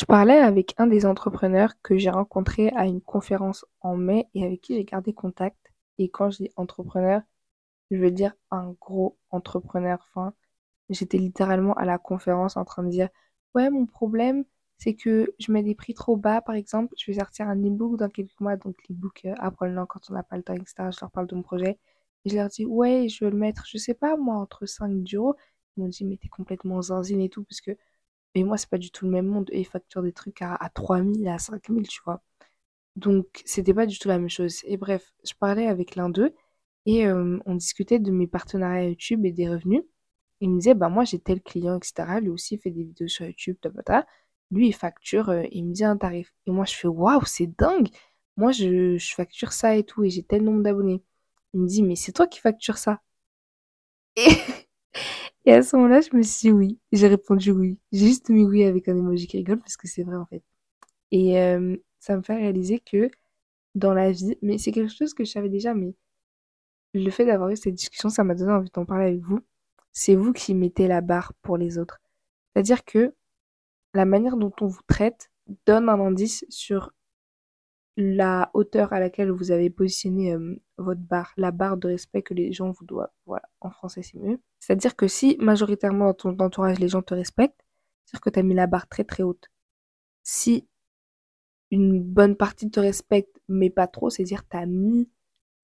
Je parlais avec un des entrepreneurs que j'ai rencontré à une conférence en mai et avec qui j'ai gardé contact. Et quand je dis entrepreneur, je veux dire un gros entrepreneur. Enfin, j'étais littéralement à la conférence en train de dire Ouais, mon problème, c'est que je mets des prix trop bas. Par exemple, je vais sortir un e-book dans quelques mois. Donc, l'e-book, euh, apprends-le quand on n'a pas le temps, etc. Je leur parle de mon projet. Et je leur dis Ouais, je veux le mettre, je sais pas moi, entre 5 euros. Ils m'ont dit Mais t'es complètement zinzine et tout, parce que mais moi, c'est pas du tout le même monde. Et ils facturent des trucs à, à 3000, à 5000, tu vois. Donc, c'était pas du tout la même chose. Et bref, je parlais avec l'un d'eux et on discutait de mes partenariats YouTube et des revenus. Il me disait, bah moi j'ai tel client, etc. Lui aussi il fait des vidéos sur YouTube, tabata. Lui il facture, euh, il me dit un tarif. Et moi je fais, waouh, c'est dingue. Moi je, je facture ça et tout et j'ai tel nombre d'abonnés. Il me dit, mais c'est toi qui factures ça. Et et à ce moment-là, je me suis dit oui. J'ai répondu oui. J'ai juste mis oui avec un emoji qui rigole parce que c'est vrai en fait. Et euh, ça me fait réaliser que dans la vie, mais c'est quelque chose que je savais déjà, mais le fait d'avoir eu cette discussion, ça m'a donné envie d'en parler avec vous. C'est vous qui mettez la barre pour les autres. C'est-à-dire que la manière dont on vous traite donne un indice sur la hauteur à laquelle vous avez positionné euh, votre barre, la barre de respect que les gens vous doivent. Voilà, en français c'est mieux. C'est-à-dire que si majoritairement dans ton entourage les gens te respectent, c'est-à-dire que tu as mis la barre très très haute. Si une bonne partie te respecte mais pas trop, c'est-à-dire tu as mis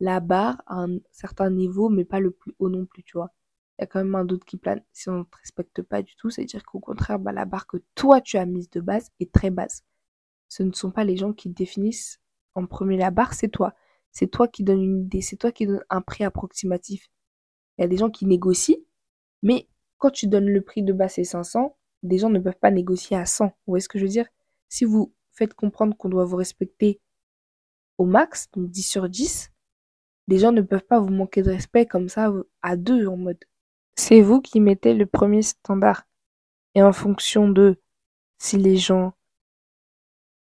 la barre à un certain niveau mais pas le plus haut non plus, tu vois. Il y a quand même un doute qui plane. Si on ne te respecte pas du tout, c'est-à-dire qu'au contraire, bah, la barre que toi tu as mise de base est très basse. Ce ne sont pas les gens qui définissent en premier la barre, c'est toi. C'est toi qui donne une idée, c'est toi qui donne un prix approximatif. Il y a des gens qui négocient, mais quand tu donnes le prix de base c'est 500, des gens ne peuvent pas négocier à 100. Vous voyez ce que je veux dire? Si vous faites comprendre qu'on doit vous respecter au max, donc 10 sur 10, des gens ne peuvent pas vous manquer de respect comme ça à deux en mode. C'est vous qui mettez le premier standard. Et en fonction de si les gens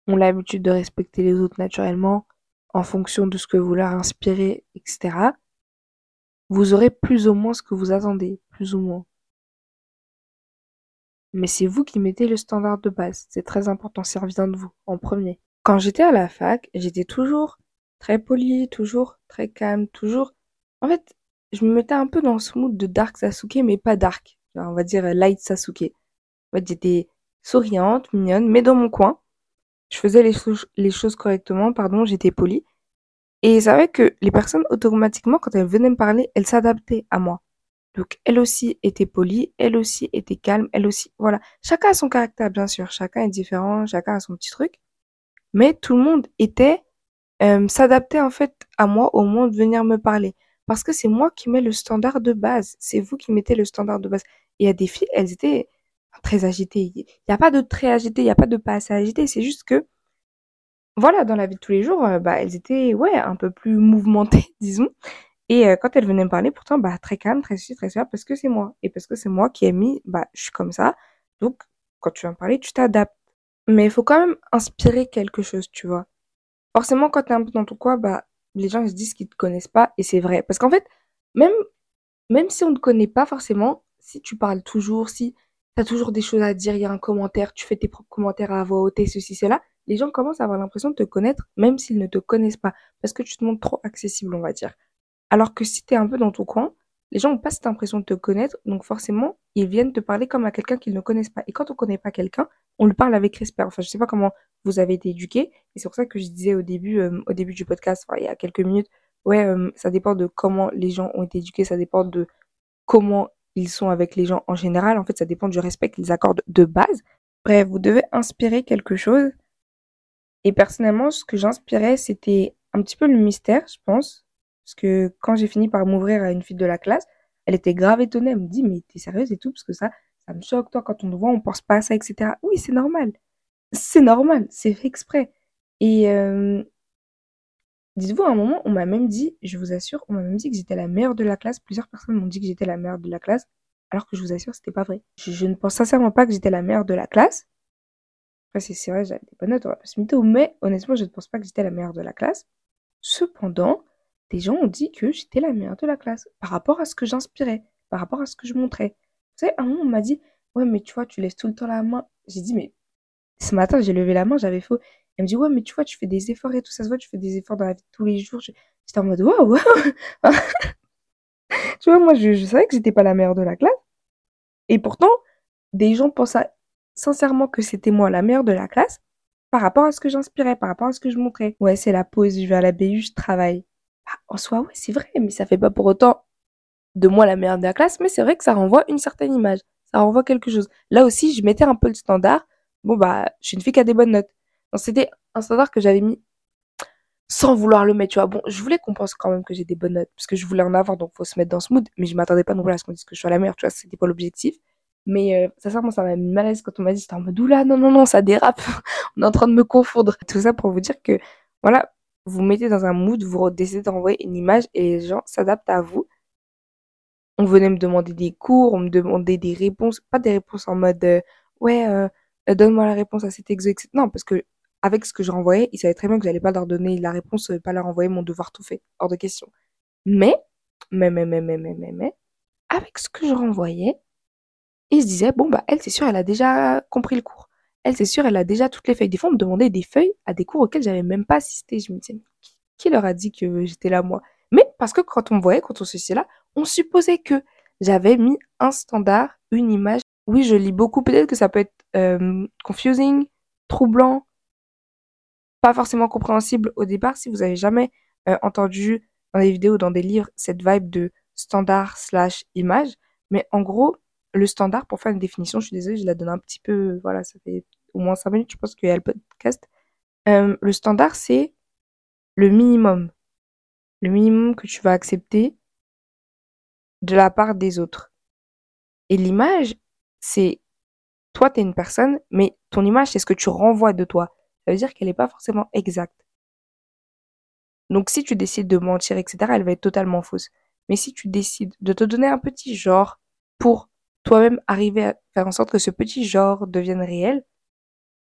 ont l'habitude de respecter les autres naturellement, en fonction de ce que vous leur inspirez, etc., vous aurez plus ou moins ce que vous attendez, plus ou moins. Mais c'est vous qui mettez le standard de base. C'est très important, ça revient de vous, en premier. Quand j'étais à la fac, j'étais toujours très poli, toujours très calme, toujours... En fait, je me mettais un peu dans ce mood de Dark Sasuke, mais pas Dark. On va dire Light Sasuke. En fait, j'étais souriante, mignonne, mais dans mon coin je faisais les, choses correctement, pardon, j'étais polie. Et c'est vrai que les personnes, automatiquement, quand elles venaient me parler, elles s'adaptaient à moi. Donc, elle aussi était polie, elle aussi était calme, elle aussi, voilà. Chacun a son caractère, bien sûr. Chacun est différent, chacun a son petit truc. Mais tout le monde était, euh, s'adaptait en fait à moi au moment de venir me parler. Parce que c'est moi qui mets le standard de base. C'est vous qui mettez le standard de base. Et a des filles, elles étaient, très agité. Il n'y a pas de très agité, il n'y a pas de pas assez agité. C'est juste que, voilà, dans la vie de tous les jours, euh, bah, elles étaient, ouais, un peu plus mouvementées, disons. Et euh, quand elles venaient me parler, pourtant, bah, très calme, très sûr, très sûr, parce que c'est moi. Et parce que c'est moi qui ai mis, bah, je suis comme ça. Donc, quand tu vas me parler, tu t'adaptes. Mais il faut quand même inspirer quelque chose, tu vois. Forcément, quand tu es un peu dans ton coin, bah, les gens ils se disent qu'ils te connaissent pas, et c'est vrai. Parce qu'en fait, même, même si on ne te connaît pas forcément, si tu parles toujours, si t'as toujours des choses à dire, il y a un commentaire, tu fais tes propres commentaires à voix haute ceci, cela, les gens commencent à avoir l'impression de te connaître, même s'ils ne te connaissent pas, parce que tu te montres trop accessible, on va dire. Alors que si t'es un peu dans ton coin, les gens n'ont pas cette impression de te connaître, donc forcément, ils viennent te parler comme à quelqu'un qu'ils ne connaissent pas. Et quand on connaît pas quelqu'un, on lui parle avec respect. Enfin, je sais pas comment vous avez été éduqué, et c'est pour ça que je disais au début, euh, au début du podcast, il y a quelques minutes, ouais, euh, ça dépend de comment les gens ont été éduqués, ça dépend de comment ils sont avec les gens en général. En fait, ça dépend du respect qu'ils accordent de base. Bref, vous devez inspirer quelque chose. Et personnellement, ce que j'inspirais, c'était un petit peu le mystère, je pense. Parce que quand j'ai fini par m'ouvrir à une fille de la classe, elle était grave étonnée. Elle me dit, mais t'es sérieuse et tout, parce que ça, ça me choque, toi, quand on te voit, on pense pas à ça, etc. Oui, c'est normal. C'est normal, c'est fait exprès. Et euh, Dites-vous, à un moment, on m'a même dit, je vous assure, on m'a même dit que j'étais la meilleure de la classe. Plusieurs personnes m'ont dit que j'étais la meilleure de la classe, alors que je vous assure, c'était pas vrai. Je, ne pense sincèrement pas que j'étais la meilleure de la classe. Après, c'est vrai, j'avais des bonnes notes, on va mais honnêtement, je ne pense pas que j'étais la meilleure de la classe. Cependant, des gens ont dit que j'étais la meilleure de la classe, par rapport à ce que j'inspirais, par rapport à ce que je montrais. Vous savez, à un moment, on m'a dit, ouais, mais tu vois, tu laisses tout le temps la main. J'ai dit, mais Ce matin, j'ai levé la main, j'avais faux. Elle me dit, ouais, mais tu vois, tu fais des efforts et tout, ça se voit, tu fais des efforts dans la vie tous les jours. J'étais en mode, waouh, tu vois, moi, je, je savais que j'étais pas la meilleure de la classe. Et pourtant, des gens pensaient sincèrement que c'était moi la meilleure de la classe par rapport à ce que j'inspirais, par rapport à ce que je montrais. Ouais, c'est la pause, je vais à la BU, je travaille. Bah, en soi, ouais, c'est vrai, mais ça fait pas pour autant de moi la meilleure de la classe, mais c'est vrai que ça renvoie une certaine image. Ça renvoie quelque chose. Là aussi, je mettais un peu le standard. Bon, bah, je suis une fille qui a des bonnes notes. C'était un standard que j'avais mis sans vouloir le mettre, tu vois. Bon, je voulais qu'on pense quand même que j'ai des bonnes notes, parce que je voulais en avoir, donc faut se mettre dans ce mood, mais je m'attendais pas non plus à ce qu'on dise que je suis la meilleure, tu vois, c'était pas l'objectif. Mais euh, sincèrement, ça m'a mis mal à l'aise quand on m'a dit, c'était en mode, oula, non, non, non, ça dérape, on est en train de me confondre. Tout ça pour vous dire que, voilà, vous mettez dans un mood, vous décidez d'envoyer une image et les gens s'adaptent à vous. On venait me demander des cours, on me demandait des réponses, pas des réponses en mode, euh, ouais, euh, donne-moi la réponse à cet exo, etc. Non, parce que avec ce que je renvoyais, ils savaient très bien que j'allais pas leur donner la réponse, pas leur envoyer mon devoir tout fait, hors de question. Mais, mais, mais, mais, mais, mais, mais, mais, avec ce que je renvoyais, ils se disaient, bon, bah, elle, c'est sûr, elle a déjà compris le cours. Elle, c'est sûr, elle a déjà toutes les feuilles. Des fois, on me demandait des feuilles à des cours auxquels j'avais même pas assisté. Je me disais, qui leur a dit que j'étais là, moi? Mais parce que quand on me voyait, quand on se là, on supposait que j'avais mis un standard, une image. Oui, je lis beaucoup. Peut-être que ça peut être euh, confusing, troublant, pas forcément compréhensible au départ si vous avez jamais euh, entendu dans des vidéos dans des livres cette vibe de standard slash image. Mais en gros, le standard, pour faire une définition, je suis désolée, je la donne un petit peu, voilà, ça fait au moins 5 minutes, je pense qu'il y a le podcast. Euh, le standard, c'est le minimum. Le minimum que tu vas accepter de la part des autres. Et l'image, c'est toi, tu es une personne, mais ton image, c'est ce que tu renvoies de toi. Ça veut dire qu'elle n'est pas forcément exacte. Donc si tu décides de mentir, etc., elle va être totalement fausse. Mais si tu décides de te donner un petit genre pour toi-même arriver à faire en sorte que ce petit genre devienne réel,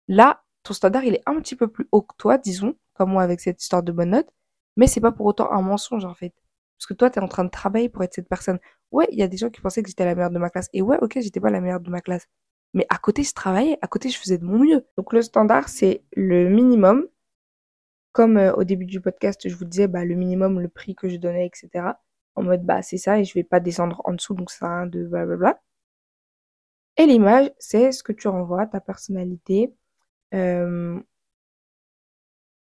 là, ton standard, il est un petit peu plus haut que toi, disons, comme moi avec cette histoire de bonne note, mais c'est pas pour autant un mensonge, en fait. Parce que toi, tu es en train de travailler pour être cette personne. Ouais, il y a des gens qui pensaient que j'étais la meilleure de ma classe. Et ouais, ok, j'étais pas la meilleure de ma classe. Mais à côté, je travaillais, à côté, je faisais de mon mieux. Donc le standard, c'est le minimum. Comme euh, au début du podcast, je vous disais, bah, le minimum, le prix que je donnais, etc. En mode, bah, c'est ça, et je vais pas descendre en dessous, donc ça sert de blablabla. Et l'image, c'est ce que tu renvoies, ta personnalité, euh,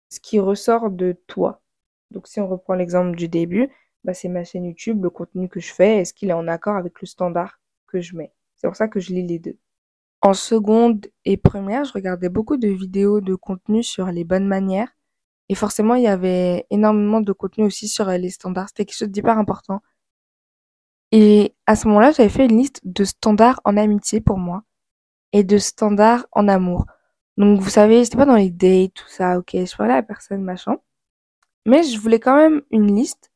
ce qui ressort de toi. Donc si on reprend l'exemple du début, bah, c'est ma chaîne YouTube, le contenu que je fais, est-ce qu'il est en accord avec le standard que je mets C'est pour ça que je lis les deux. En seconde et première, je regardais beaucoup de vidéos de contenu sur les bonnes manières. Et forcément, il y avait énormément de contenu aussi sur les standards. C'était quelque chose d'hyper important. Et à ce moment-là, j'avais fait une liste de standards en amitié pour moi et de standards en amour. Donc, vous savez, c'était pas dans les dates, tout ça, ok, je parlais à personne, machin. Mais je voulais quand même une liste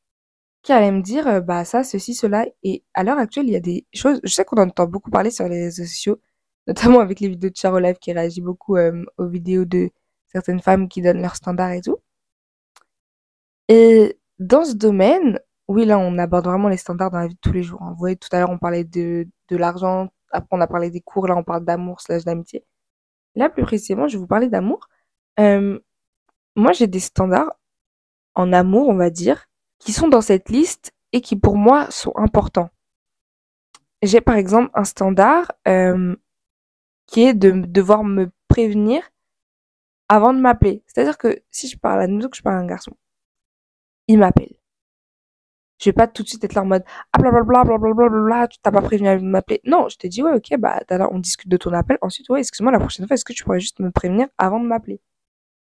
qui allait me dire, euh, bah, ça, ceci, cela. Et à l'heure actuelle, il y a des choses, je sais qu'on entend beaucoup parler sur les réseaux sociaux, notamment avec les vidéos de Charo Live qui réagit beaucoup euh, aux vidéos de certaines femmes qui donnent leurs standards et tout. Et dans ce domaine, oui, là, on aborde vraiment les standards dans la vie de tous les jours. Hein. Vous voyez, tout à l'heure, on parlait de, de l'argent, après, on a parlé des cours, là, on parle d'amour slash d'amitié. Là, plus précisément, je vais vous parler d'amour. Euh, moi, j'ai des standards en amour, on va dire, qui sont dans cette liste et qui, pour moi, sont importants. J'ai, par exemple, un standard euh, qui est de devoir me prévenir avant de m'appeler. C'est-à-dire que si je parle à nous que je parle à un garçon, il m'appelle. Je vais pas tout de suite être là en mode ah blablabla blablabla bla, tu t'as pas prévenu de m'appeler. Non, je te dis ouais ok bah on discute de ton appel. Ensuite ouais excuse-moi la prochaine fois est-ce que tu pourrais juste me prévenir avant de m'appeler?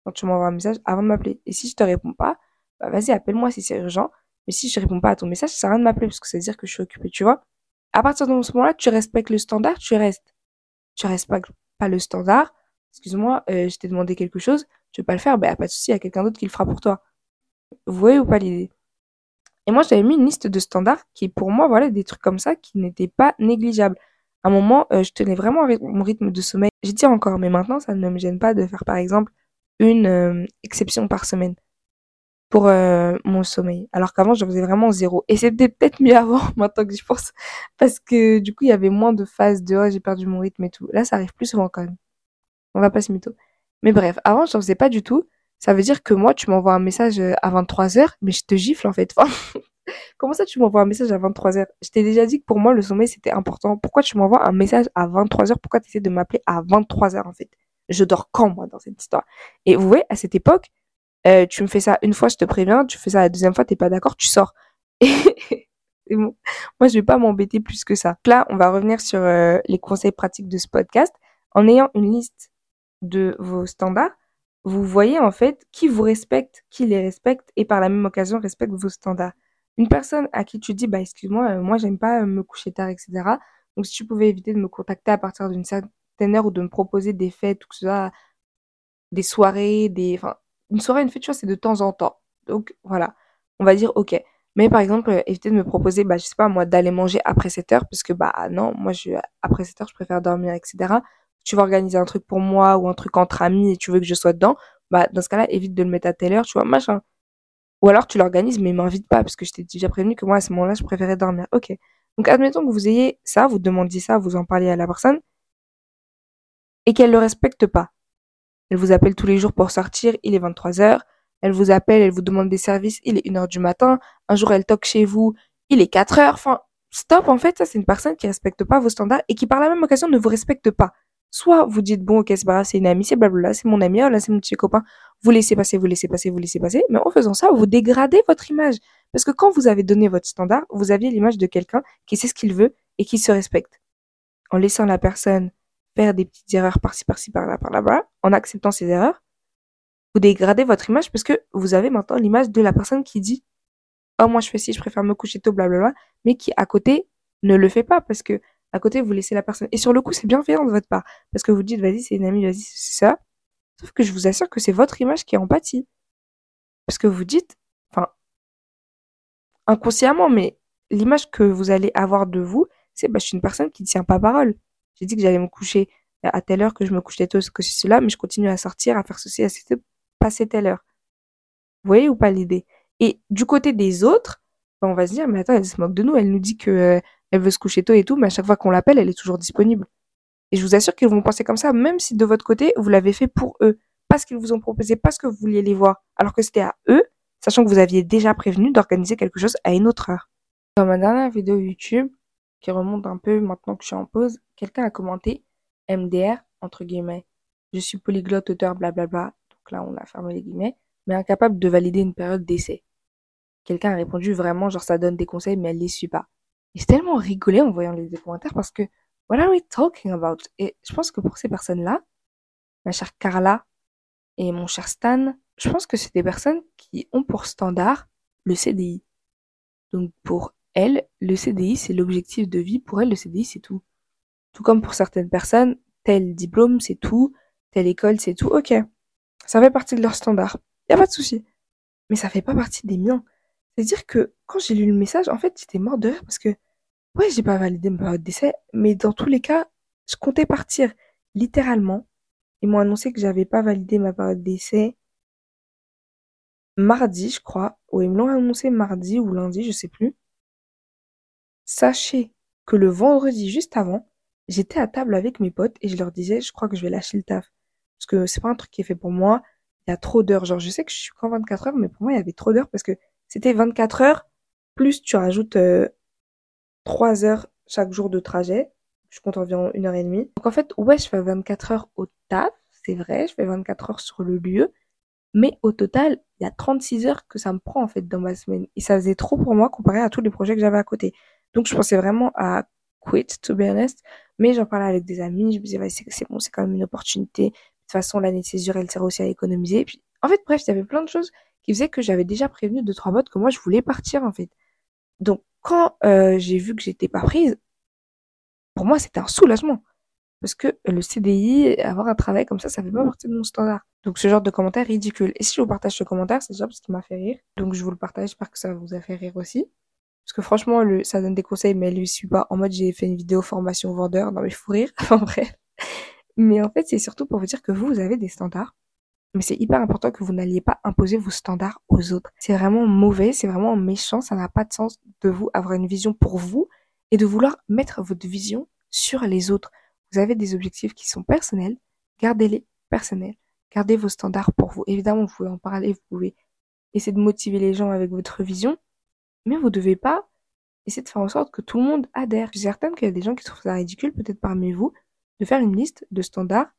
Quand tu m'envoies un message avant de m'appeler. Et si je te réponds pas, bah vas-y appelle-moi si c'est urgent. Mais si je réponds pas à ton message, ça sert à rien de m'appeler parce que ça veut dire que je suis occupée, tu vois. À partir de ce moment-là, tu respectes le standard, tu restes tu respectes pas le standard, excuse-moi, euh, je t'ai demandé quelque chose, tu veux pas le faire, ben, pas de souci, il y a quelqu'un d'autre qui le fera pour toi. Vous voyez ou pas l'idée? Et moi, j'avais mis une liste de standards qui, pour moi, voilà, des trucs comme ça qui n'étaient pas négligeables. À un moment, euh, je tenais vraiment avec mon rythme de sommeil. J'y tiens encore, mais maintenant, ça ne me gêne pas de faire, par exemple, une euh, exception par semaine pour euh, mon sommeil. Alors qu'avant, je faisais vraiment zéro. Et c'était peut-être mieux avant, maintenant que j'y pense. Parce que du coup, il y avait moins de phases de oh, j'ai perdu mon rythme et tout. Là, ça arrive plus souvent quand même. On va pas se mytho. Mais bref, avant, je n'en faisais pas du tout. Ça veut dire que moi, tu m'envoies un message euh, à 23h, mais je te gifle en fait. comment ça tu m'envoies un message à 23h Je t'ai déjà dit que pour moi, le sommeil, c'était important. Pourquoi tu m'envoies un message à 23h Pourquoi tu essaies de m'appeler à 23h en fait? Je dors quand moi dans cette histoire? Et vous voyez, à cette époque, euh, tu me fais ça une fois, je te préviens, tu fais ça la deuxième fois, t'es pas d'accord, tu sors. Et bon. Moi, je vais pas m'embêter plus que ça. Là, on va revenir sur euh, les conseils pratiques de ce podcast. En ayant une liste de vos standards, vous voyez en fait qui vous respecte, qui les respecte et par la même occasion respecte vos standards. Une personne à qui tu dis, bah excuse-moi, euh, moi j'aime pas me coucher tard, etc. Donc si tu pouvais éviter de me contacter à partir d'une certaine heure ou de me proposer des fêtes ou que ce soit des soirées, des, enfin, une soirée, une fête, tu vois, c'est de temps en temps. Donc voilà, on va dire ok. Mais par exemple, euh, éviter de me proposer, bah je sais pas moi, d'aller manger après 7 heures parce que bah non, moi je après 7 heures, je préfère dormir, etc tu vas organiser un truc pour moi ou un truc entre amis et tu veux que je sois dedans, bah dans ce cas-là, évite de le mettre à telle heure, tu vois, machin. Ou alors tu l'organises mais m'invite pas parce que je t'ai déjà prévenu que moi à ce moment-là, je préférais dormir. OK. Donc admettons que vous ayez ça, vous demandiez ça, vous en parliez à la personne et qu'elle le respecte pas. Elle vous appelle tous les jours pour sortir, il est 23 heures. Elle vous appelle, elle vous demande des services, il est 1 heure du matin. Un jour, elle toque chez vous, il est 4 heures. Enfin, stop, en fait, ça, c'est une personne qui respecte pas vos standards et qui, par la même occasion, ne vous respecte pas. Soit vous dites, bon, ok, c'est pas c'est une amie, c'est blablabla, c'est mon ami, oh là, c'est mon petit copain. Vous laissez passer, vous laissez passer, vous laissez passer. Mais en faisant ça, vous dégradez votre image. Parce que quand vous avez donné votre standard, vous aviez l'image de quelqu'un qui sait ce qu'il veut et qui se respecte. En laissant la personne faire des petites erreurs par-ci, par-ci, par-là, par-là, en acceptant ces erreurs, vous dégradez votre image parce que vous avez maintenant l'image de la personne qui dit, oh, moi, je fais ci, je préfère me coucher tôt, blablabla, mais qui, à côté, ne le fait pas parce que à côté, vous laissez la personne. Et sur le coup, c'est bienveillant de votre part. Parce que vous dites, vas-y, c'est une amie, vas-y, c'est ça. Sauf que je vous assure que c'est votre image qui est en pâtit. Parce que vous dites, enfin, inconsciemment, mais l'image que vous allez avoir de vous, c'est, bah, je suis une personne qui ne tient pas parole. J'ai dit que j'allais me coucher à telle heure, que je me couchais tôt, que c'est cela, mais je continue à sortir, à faire ceci, à passer telle heure. Vous voyez ou pas l'idée? Et du côté des autres, bah, on va se dire, mais attends, elle se moque de nous, elle nous dit que euh, elle veut se coucher tôt et tout, mais à chaque fois qu'on l'appelle, elle est toujours disponible. Et je vous assure qu'ils vont penser comme ça, même si de votre côté, vous l'avez fait pour eux. Parce qu'ils vous ont proposé, parce que vous vouliez les voir, alors que c'était à eux, sachant que vous aviez déjà prévenu d'organiser quelque chose à une autre heure. Dans ma dernière vidéo YouTube, qui remonte un peu maintenant que je suis en pause, quelqu'un a commenté MDR, entre guillemets. Je suis polyglotte, auteur, blablabla. Donc là, on a fermé les guillemets. Mais incapable de valider une période d'essai. Quelqu'un a répondu vraiment, genre ça donne des conseils, mais elle les suit pas. Et j'ai tellement rigolé en voyant les commentaires parce que, what are we talking about? Et je pense que pour ces personnes-là, ma chère Carla et mon cher Stan, je pense que c'est des personnes qui ont pour standard le CDI. Donc pour elles, le CDI, c'est l'objectif de vie. Pour elles, le CDI, c'est tout. Tout comme pour certaines personnes, tel diplôme, c'est tout. Telle école, c'est tout. Ok. Ça fait partie de leur standard. Y a pas de souci. Mais ça fait pas partie des miens. C'est-à-dire que quand j'ai lu le message, en fait, j'étais mort de rire parce que, ouais, j'ai pas validé ma période d'essai, mais dans tous les cas, je comptais partir littéralement. Ils m'ont annoncé que j'avais pas validé ma période d'essai mardi, je crois. Ou ils me l'ont annoncé mardi ou lundi, je sais plus. Sachez que le vendredi juste avant, j'étais à table avec mes potes et je leur disais, je crois que je vais lâcher le taf. Parce que c'est pas un truc qui est fait pour moi. Il y a trop d'heures. Genre, je sais que je suis qu'en 24 heures, mais pour moi, il y avait trop d'heures parce que c'était 24 heures, plus tu rajoutes euh, 3 heures chaque jour de trajet. Je compte environ une heure et demie. Donc en fait, ouais, je fais 24 heures au taf, c'est vrai, je fais 24 heures sur le lieu. Mais au total, il y a 36 heures que ça me prend en fait dans ma semaine. Et ça faisait trop pour moi comparé à tous les projets que j'avais à côté. Donc je pensais vraiment à quit, to be honest. Mais j'en parlais avec des amis, je me disais, c'est bon, c'est quand même une opportunité. De toute façon, l'année de césure, elle sert aussi à économiser. Et puis, en fait, bref, il y avait plein de choses qui faisait que j'avais déjà prévenu deux trois potes que moi je voulais partir en fait. Donc quand euh, j'ai vu que j'étais pas prise, pour moi c'était un soulagement parce que le CDI, avoir un travail comme ça, ça fait pas partie de mon standard. Donc ce genre de commentaire ridicule. Et si je vous partage ce commentaire, c'est déjà parce qu'il m'a fait rire. Donc je vous le partage, j'espère que ça vous a fait rire aussi. Parce que franchement, le, ça donne des conseils, mais elle lui suit pas. En mode, j'ai fait une vidéo formation vendeur. Non mais faut rire. Enfin bref. Mais en fait, c'est surtout pour vous dire que vous, vous avez des standards mais c'est hyper important que vous n'alliez pas imposer vos standards aux autres. C'est vraiment mauvais, c'est vraiment méchant, ça n'a pas de sens de vous avoir une vision pour vous et de vouloir mettre votre vision sur les autres. Vous avez des objectifs qui sont personnels, gardez-les personnels. Gardez vos standards pour vous. Évidemment, vous pouvez en parler, vous pouvez essayer de motiver les gens avec votre vision, mais vous devez pas essayer de faire en sorte que tout le monde adhère. Je suis certaine qu'il y a des gens qui trouvent ça ridicule, peut-être parmi vous, de faire une liste de standards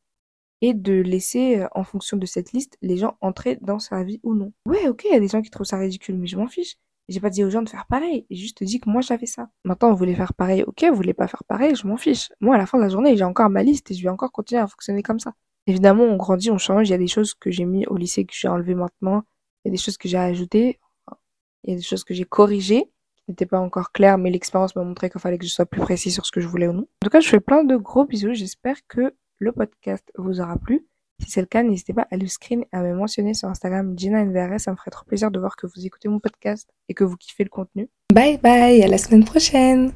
et de laisser, euh, en fonction de cette liste, les gens entrer dans sa vie ou non. Ouais, ok, il y a des gens qui trouvent ça ridicule, mais je m'en fiche. J'ai pas dit aux gens de faire pareil, j'ai juste dit que moi j'avais ça. Maintenant, vous voulez faire pareil, ok, vous voulez pas faire pareil, je m'en fiche. Moi, à la fin de la journée, j'ai encore ma liste et je vais encore continuer à fonctionner comme ça. Évidemment, on grandit, on change, il y a des choses que j'ai mis au lycée que j'ai enlevé maintenant, il y a des choses que j'ai ajoutées, il y a des choses que j'ai corrigées, qui n'étaient pas encore claires, mais l'expérience m'a montré qu'il fallait que je sois plus précis sur ce que je voulais ou non. En tout cas, je fais plein de gros bisous, j'espère que le podcast vous aura plu. Si c'est le cas, n'hésitez pas à le screen et à me mentionner sur Instagram GinaNVRS. Ça me ferait trop plaisir de voir que vous écoutez mon podcast et que vous kiffez le contenu. Bye bye, à la semaine prochaine